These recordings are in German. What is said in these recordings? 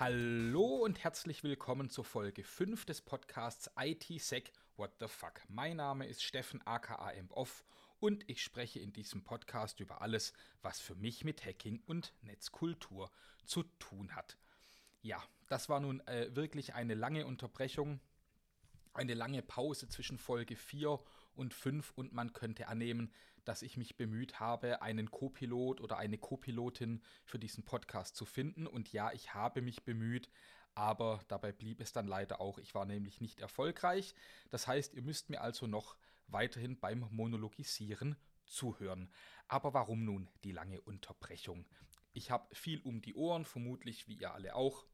Hallo und herzlich willkommen zur Folge 5 des Podcasts ITSec What the Fuck. Mein Name ist Steffen aka Off und ich spreche in diesem Podcast über alles, was für mich mit Hacking und Netzkultur zu tun hat. Ja, das war nun äh, wirklich eine lange Unterbrechung, eine lange Pause zwischen Folge 4 und 5 und man könnte annehmen, dass ich mich bemüht habe, einen Co-Pilot oder eine Co-Pilotin für diesen Podcast zu finden. Und ja, ich habe mich bemüht, aber dabei blieb es dann leider auch. Ich war nämlich nicht erfolgreich. Das heißt, ihr müsst mir also noch weiterhin beim Monologisieren zuhören. Aber warum nun die lange Unterbrechung? Ich habe viel um die Ohren, vermutlich wie ihr alle auch.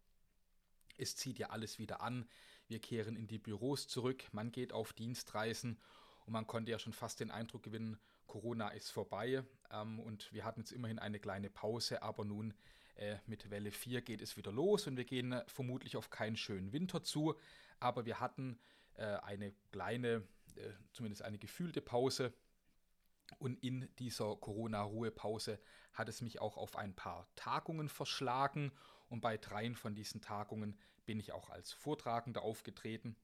Es zieht ja alles wieder an. Wir kehren in die Büros zurück, man geht auf Dienstreisen und man konnte ja schon fast den Eindruck gewinnen, Corona ist vorbei. Ähm, und wir hatten jetzt immerhin eine kleine Pause, aber nun äh, mit Welle 4 geht es wieder los und wir gehen äh, vermutlich auf keinen schönen Winter zu, aber wir hatten äh, eine kleine, äh, zumindest eine gefühlte Pause. Und in dieser Corona-Ruhepause hat es mich auch auf ein paar Tagungen verschlagen und bei dreien von diesen Tagungen bin ich auch als Vortragender aufgetreten.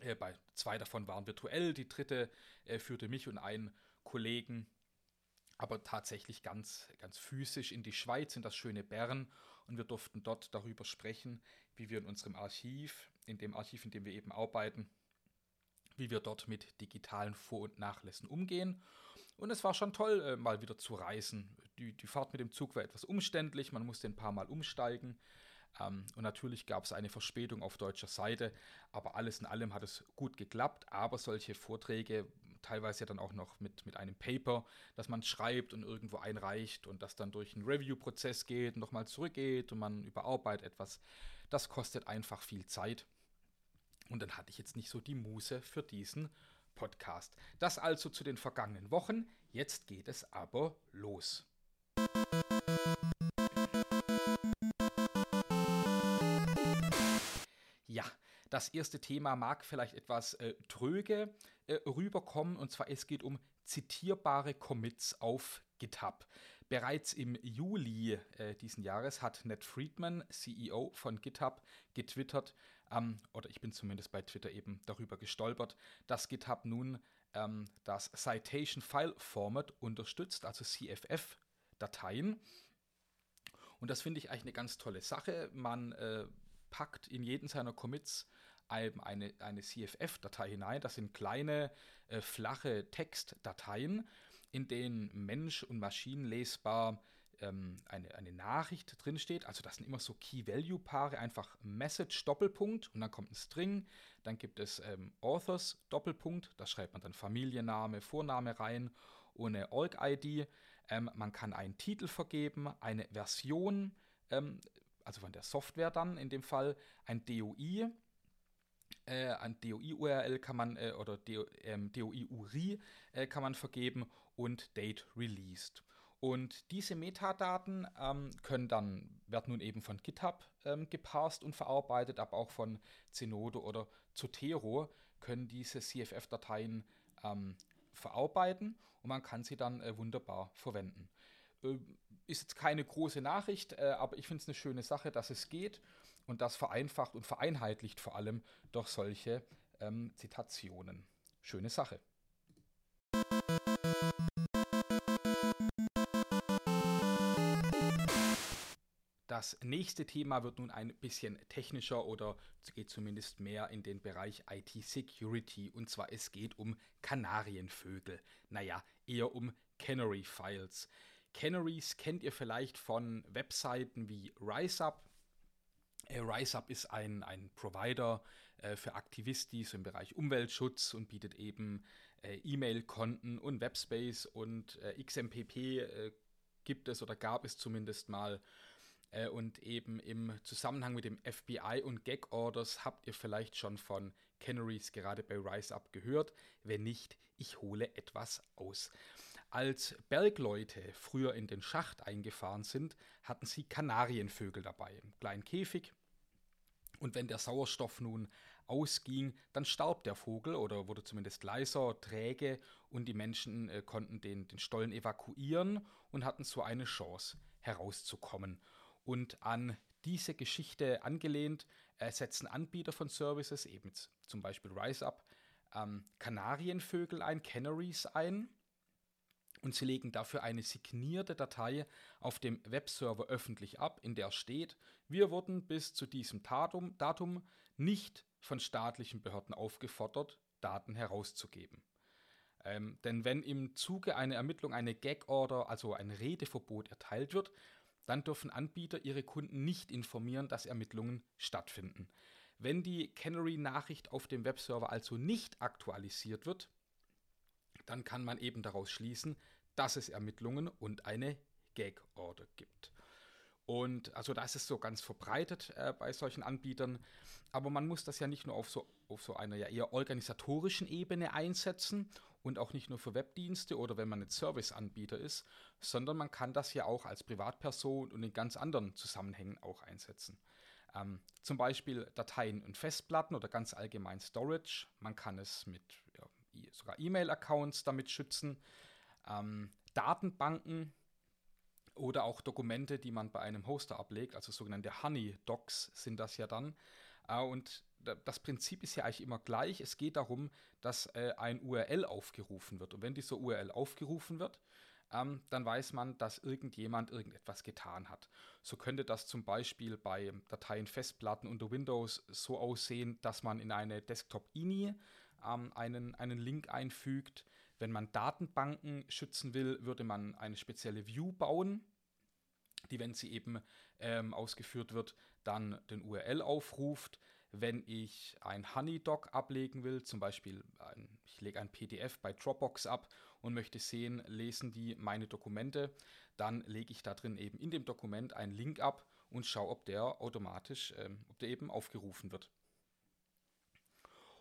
Äh, bei zwei davon waren virtuell, die dritte äh, führte mich und einen Kollegen aber tatsächlich ganz, ganz physisch in die Schweiz, in das schöne Bern. Und wir durften dort darüber sprechen, wie wir in unserem Archiv, in dem Archiv, in dem wir eben arbeiten, wie wir dort mit digitalen Vor- und Nachlässen umgehen. Und es war schon toll, äh, mal wieder zu reisen. Die, die Fahrt mit dem Zug war etwas umständlich, man musste ein paar Mal umsteigen. Ähm, und natürlich gab es eine Verspätung auf deutscher Seite, aber alles in allem hat es gut geklappt. Aber solche Vorträge, teilweise ja dann auch noch mit, mit einem Paper, das man schreibt und irgendwo einreicht und das dann durch einen Review-Prozess geht und nochmal zurückgeht und man überarbeitet etwas, das kostet einfach viel Zeit. Und dann hatte ich jetzt nicht so die Muße für diesen Podcast. Das also zu den vergangenen Wochen. Jetzt geht es aber los. Ja, das erste Thema mag vielleicht etwas äh, tröge äh, rüberkommen, und zwar es geht um zitierbare Commits auf GitHub. Bereits im Juli äh, diesen Jahres hat Ned Friedman, CEO von GitHub, getwittert, ähm, oder ich bin zumindest bei Twitter eben darüber gestolpert, dass GitHub nun ähm, das Citation File Format unterstützt, also CFF-Dateien. Und das finde ich eigentlich eine ganz tolle Sache. Man äh, packt in jeden seiner Commits eine, eine CFF-Datei hinein. Das sind kleine, äh, flache Textdateien, in denen Mensch- und Maschinen lesbar ähm, eine, eine Nachricht drinsteht. Also das sind immer so Key-Value-Paare, einfach Message Doppelpunkt und dann kommt ein String. Dann gibt es ähm, Authors Doppelpunkt, da schreibt man dann Familienname, Vorname rein ohne Org-ID. Ähm, man kann einen Titel vergeben, eine Version ähm, also von der Software dann in dem Fall, ein DOI. Äh, ein DOI-URL kann man äh, oder ähm, DOI-URI äh, kann man vergeben und Date Released. Und diese Metadaten ähm, können dann, werden nun eben von GitHub ähm, geparst und verarbeitet, aber auch von Zenodo oder Zotero können diese CFF-Dateien ähm, verarbeiten und man kann sie dann äh, wunderbar verwenden. Äh, ist jetzt keine große Nachricht, äh, aber ich finde es eine schöne Sache, dass es geht und das vereinfacht und vereinheitlicht vor allem durch solche ähm, Zitationen. Schöne Sache. Das nächste Thema wird nun ein bisschen technischer oder geht zumindest mehr in den Bereich IT-Security. Und zwar es geht um Kanarienvögel. Naja, eher um Canary Files. Canaries kennt ihr vielleicht von Webseiten wie RiseUp. Äh, RiseUp ist ein, ein Provider äh, für Aktivistis im Bereich Umweltschutz und bietet eben äh, E-Mail-Konten und Webspace und äh, XMPP äh, gibt es oder gab es zumindest mal äh, und eben im Zusammenhang mit dem FBI und Gag-Orders habt ihr vielleicht schon von Canaries gerade bei RiseUp gehört. Wenn nicht, ich hole etwas aus. Als Bergleute früher in den Schacht eingefahren sind, hatten sie Kanarienvögel dabei, im kleinen Käfig. Und wenn der Sauerstoff nun ausging, dann starb der Vogel oder wurde zumindest leiser, träge und die Menschen äh, konnten den, den Stollen evakuieren und hatten so eine Chance herauszukommen. Und an diese Geschichte angelehnt äh, setzen Anbieter von Services, eben zum Beispiel RiseUp, ähm, Kanarienvögel ein, Canaries ein und sie legen dafür eine signierte Datei auf dem Webserver öffentlich ab, in der steht, wir wurden bis zu diesem Datum, Datum nicht von staatlichen Behörden aufgefordert, Daten herauszugeben. Ähm, denn wenn im Zuge einer Ermittlung eine Gag-Order, also ein Redeverbot erteilt wird, dann dürfen Anbieter ihre Kunden nicht informieren, dass Ermittlungen stattfinden. Wenn die Canary-Nachricht auf dem Webserver also nicht aktualisiert wird, dann kann man eben daraus schließen, dass es Ermittlungen und eine Gag-Order gibt. Und also das ist so ganz verbreitet äh, bei solchen Anbietern. Aber man muss das ja nicht nur auf so, auf so einer ja eher organisatorischen Ebene einsetzen und auch nicht nur für Webdienste oder wenn man ein Serviceanbieter ist, sondern man kann das ja auch als Privatperson und in ganz anderen Zusammenhängen auch einsetzen. Ähm, zum Beispiel Dateien und Festplatten oder ganz allgemein Storage. Man kann es mit ja, sogar E-Mail-Accounts damit schützen. Ähm, Datenbanken oder auch Dokumente, die man bei einem Hoster ablegt, also sogenannte Honey Docs sind das ja dann. Äh, und das Prinzip ist ja eigentlich immer gleich. Es geht darum, dass äh, ein URL aufgerufen wird. Und wenn dieser URL aufgerufen wird, ähm, dann weiß man, dass irgendjemand irgendetwas getan hat. So könnte das zum Beispiel bei Dateien, Festplatten unter Windows so aussehen, dass man in eine Desktop-INI ähm, einen, einen Link einfügt. Wenn man Datenbanken schützen will, würde man eine spezielle View bauen, die, wenn sie eben ähm, ausgeführt wird, dann den URL aufruft. Wenn ich ein HoneyDoc ablegen will, zum Beispiel ein, ich lege ein PDF bei Dropbox ab und möchte sehen, lesen die meine Dokumente, dann lege ich da drin eben in dem Dokument einen Link ab und schaue, ob der automatisch, ähm, ob der eben aufgerufen wird.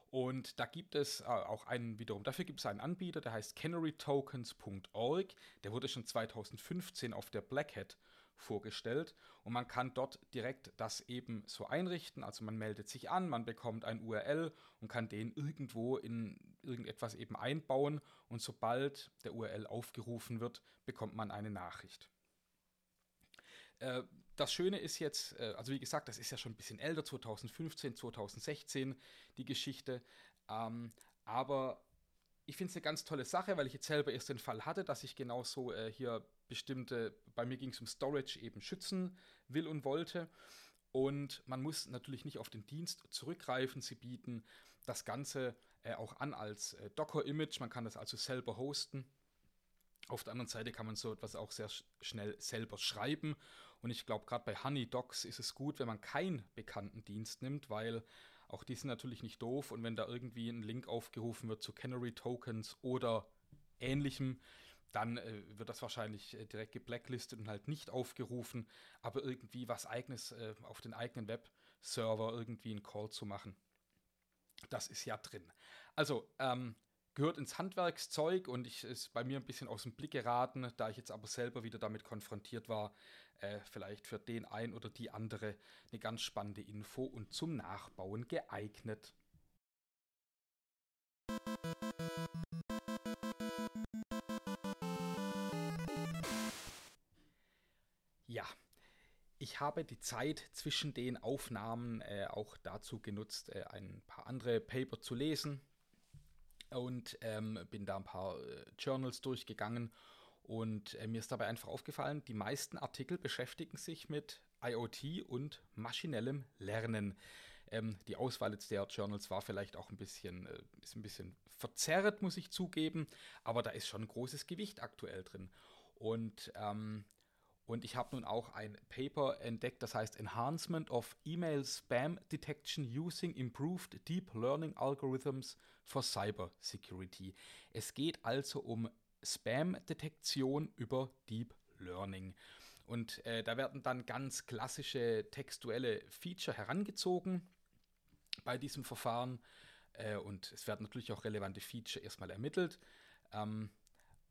Und da gibt es äh, auch einen wiederum, dafür gibt es einen Anbieter, der heißt canarytokens.org. Der wurde schon 2015 auf der Black Hat vorgestellt und man kann dort direkt das eben so einrichten. Also man meldet sich an, man bekommt ein URL und kann den irgendwo in irgendetwas eben einbauen und sobald der URL aufgerufen wird, bekommt man eine Nachricht. Äh, das Schöne ist jetzt, äh, also wie gesagt, das ist ja schon ein bisschen älter, 2015, 2016 die Geschichte, ähm, aber ich finde es eine ganz tolle Sache, weil ich jetzt selber erst den Fall hatte, dass ich genauso äh, hier bestimmte, bei mir ging es um Storage eben schützen will und wollte. Und man muss natürlich nicht auf den Dienst zurückgreifen. Sie bieten das Ganze äh, auch an als äh, Docker-Image. Man kann das also selber hosten. Auf der anderen Seite kann man so etwas auch sehr sch schnell selber schreiben. Und ich glaube, gerade bei HoneyDocs ist es gut, wenn man keinen bekannten Dienst nimmt, weil auch die sind natürlich nicht doof. Und wenn da irgendwie ein Link aufgerufen wird zu Canary Tokens oder ähnlichem, dann äh, wird das wahrscheinlich äh, direkt geblacklistet und halt nicht aufgerufen. Aber irgendwie was eigenes äh, auf den eigenen Webserver irgendwie einen Call zu machen, das ist ja drin. Also, ähm, gehört ins Handwerkszeug und ich ist bei mir ein bisschen aus dem Blick geraten, da ich jetzt aber selber wieder damit konfrontiert war, äh, vielleicht für den ein oder die andere eine ganz spannende Info und zum Nachbauen geeignet. Ja, ich habe die Zeit zwischen den Aufnahmen äh, auch dazu genutzt, äh, ein paar andere Paper zu lesen und ähm, bin da ein paar äh, Journals durchgegangen und äh, mir ist dabei einfach aufgefallen, die meisten Artikel beschäftigen sich mit IoT und maschinellem Lernen. Ähm, die Auswahl jetzt der Journals war vielleicht auch ein bisschen, äh, ist ein bisschen verzerrt, muss ich zugeben, aber da ist schon großes Gewicht aktuell drin. Und ähm, und ich habe nun auch ein Paper entdeckt, das heißt Enhancement of Email Spam Detection Using Improved Deep Learning Algorithms for Cyber Security. Es geht also um Spam-Detektion über Deep Learning. Und äh, da werden dann ganz klassische textuelle Feature herangezogen bei diesem Verfahren. Äh, und es werden natürlich auch relevante Feature erstmal ermittelt. Ähm,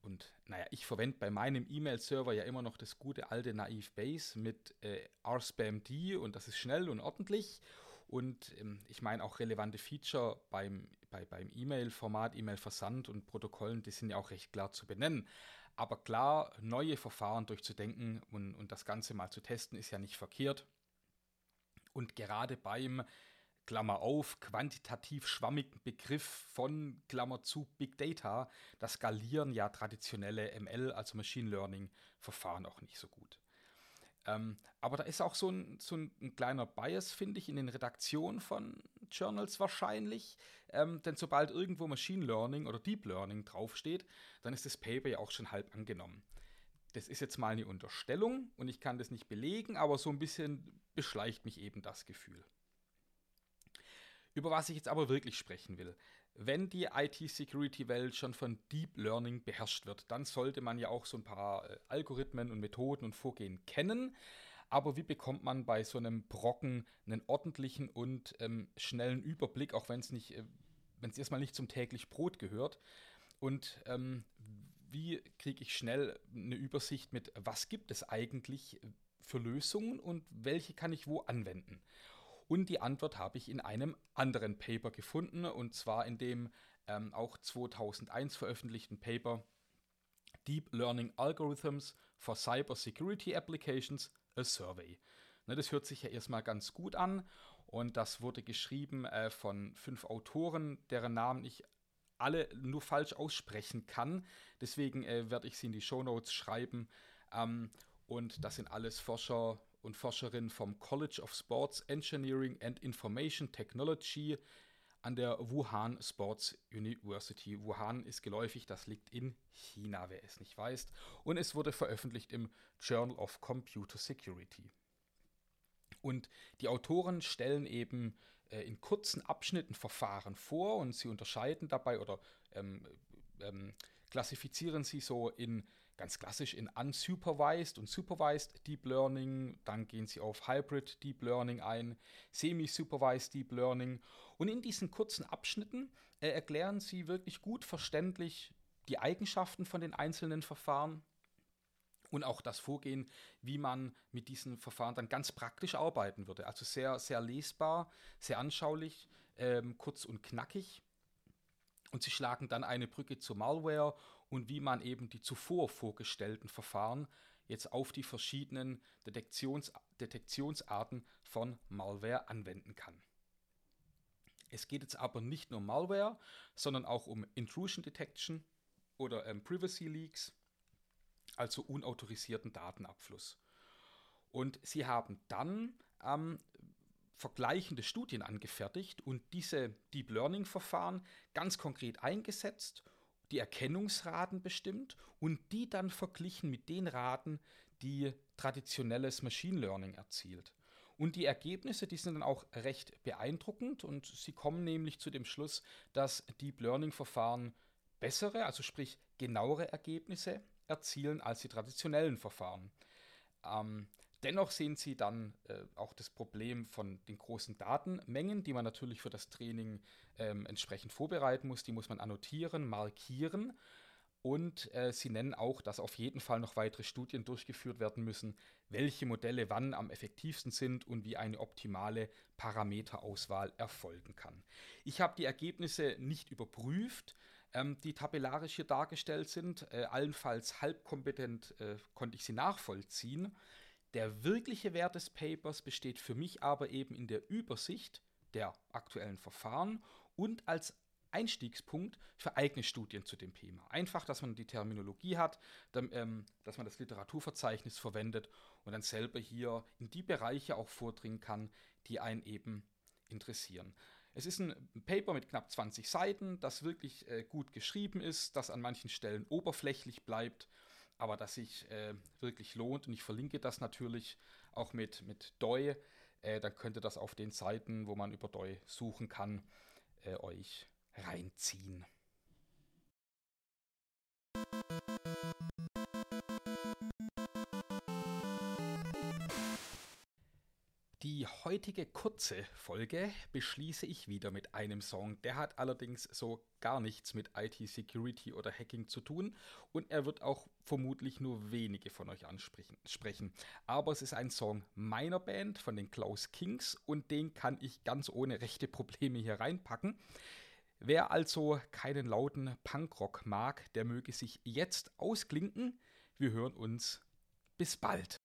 und naja, ich verwende bei meinem E-Mail-Server ja immer noch das gute alte Naive Base mit äh, RSpamD und das ist schnell und ordentlich. Und ähm, ich meine auch relevante Feature beim, bei, beim E-Mail-Format, E-Mail-Versand und Protokollen, die sind ja auch recht klar zu benennen. Aber klar, neue Verfahren durchzudenken und, und das Ganze mal zu testen, ist ja nicht verkehrt. Und gerade beim Klammer auf, quantitativ schwammigen Begriff von Klammer zu Big Data, da skalieren ja traditionelle ML, also Machine Learning, Verfahren auch nicht so gut. Ähm, aber da ist auch so ein, so ein kleiner Bias, finde ich, in den Redaktionen von Journals wahrscheinlich. Ähm, denn sobald irgendwo Machine Learning oder Deep Learning draufsteht, dann ist das Paper ja auch schon halb angenommen. Das ist jetzt mal eine Unterstellung und ich kann das nicht belegen, aber so ein bisschen beschleicht mich eben das Gefühl. Über was ich jetzt aber wirklich sprechen will. Wenn die IT-Security-Welt schon von Deep Learning beherrscht wird, dann sollte man ja auch so ein paar äh, Algorithmen und Methoden und Vorgehen kennen. Aber wie bekommt man bei so einem Brocken einen ordentlichen und ähm, schnellen Überblick, auch wenn es äh, erstmal nicht zum täglich Brot gehört? Und ähm, wie kriege ich schnell eine Übersicht mit, was gibt es eigentlich für Lösungen und welche kann ich wo anwenden? Und die Antwort habe ich in einem anderen Paper gefunden, und zwar in dem ähm, auch 2001 veröffentlichten Paper Deep Learning Algorithms for Cyber Security Applications, a Survey. Ne, das hört sich ja erstmal ganz gut an und das wurde geschrieben äh, von fünf Autoren, deren Namen ich alle nur falsch aussprechen kann. Deswegen äh, werde ich sie in die Show Notes schreiben. Ähm, und das sind alles Forscher und Forscherin vom College of Sports Engineering and Information Technology an der Wuhan Sports University. Wuhan ist geläufig, das liegt in China, wer es nicht weiß. Und es wurde veröffentlicht im Journal of Computer Security. Und die Autoren stellen eben äh, in kurzen Abschnitten Verfahren vor und sie unterscheiden dabei oder ähm, ähm, klassifizieren sie so in ganz klassisch in unsupervised und supervised Deep Learning. Dann gehen sie auf Hybrid Deep Learning ein, semi-supervised Deep Learning. Und in diesen kurzen Abschnitten äh, erklären sie wirklich gut verständlich die Eigenschaften von den einzelnen Verfahren und auch das Vorgehen, wie man mit diesen Verfahren dann ganz praktisch arbeiten würde. Also sehr, sehr lesbar, sehr anschaulich, ähm, kurz und knackig. Und sie schlagen dann eine Brücke zur Malware und wie man eben die zuvor vorgestellten Verfahren jetzt auf die verschiedenen Detektions Detektionsarten von Malware anwenden kann. Es geht jetzt aber nicht nur um Malware, sondern auch um Intrusion Detection oder ähm, Privacy Leaks, also unautorisierten Datenabfluss. Und sie haben dann ähm, vergleichende Studien angefertigt und diese Deep Learning-Verfahren ganz konkret eingesetzt, die Erkennungsraten bestimmt und die dann verglichen mit den Raten, die traditionelles Machine Learning erzielt. Und die Ergebnisse, die sind dann auch recht beeindruckend und sie kommen nämlich zu dem Schluss, dass Deep Learning-Verfahren bessere, also sprich genauere Ergebnisse erzielen als die traditionellen Verfahren. Ähm, Dennoch sehen Sie dann äh, auch das Problem von den großen Datenmengen, die man natürlich für das Training ähm, entsprechend vorbereiten muss. Die muss man annotieren, markieren. Und äh, Sie nennen auch, dass auf jeden Fall noch weitere Studien durchgeführt werden müssen, welche Modelle wann am effektivsten sind und wie eine optimale Parameterauswahl erfolgen kann. Ich habe die Ergebnisse nicht überprüft, ähm, die tabellarisch hier dargestellt sind. Äh, allenfalls halbkompetent äh, konnte ich sie nachvollziehen. Der wirkliche Wert des Papers besteht für mich aber eben in der Übersicht der aktuellen Verfahren und als Einstiegspunkt für eigene Studien zu dem Thema. Einfach, dass man die Terminologie hat, ähm, dass man das Literaturverzeichnis verwendet und dann selber hier in die Bereiche auch vordringen kann, die einen eben interessieren. Es ist ein Paper mit knapp 20 Seiten, das wirklich äh, gut geschrieben ist, das an manchen Stellen oberflächlich bleibt aber das sich äh, wirklich lohnt. Und ich verlinke das natürlich auch mit, mit DOI. Äh, dann könnt ihr das auf den Seiten, wo man über DOI suchen kann, äh, euch reinziehen. Die heutige kurze Folge beschließe ich wieder mit einem Song. Der hat allerdings so gar nichts mit IT-Security oder Hacking zu tun und er wird auch vermutlich nur wenige von euch ansprechen. Aber es ist ein Song meiner Band von den Klaus Kings und den kann ich ganz ohne rechte Probleme hier reinpacken. Wer also keinen lauten Punkrock mag, der möge sich jetzt ausklinken. Wir hören uns. Bis bald.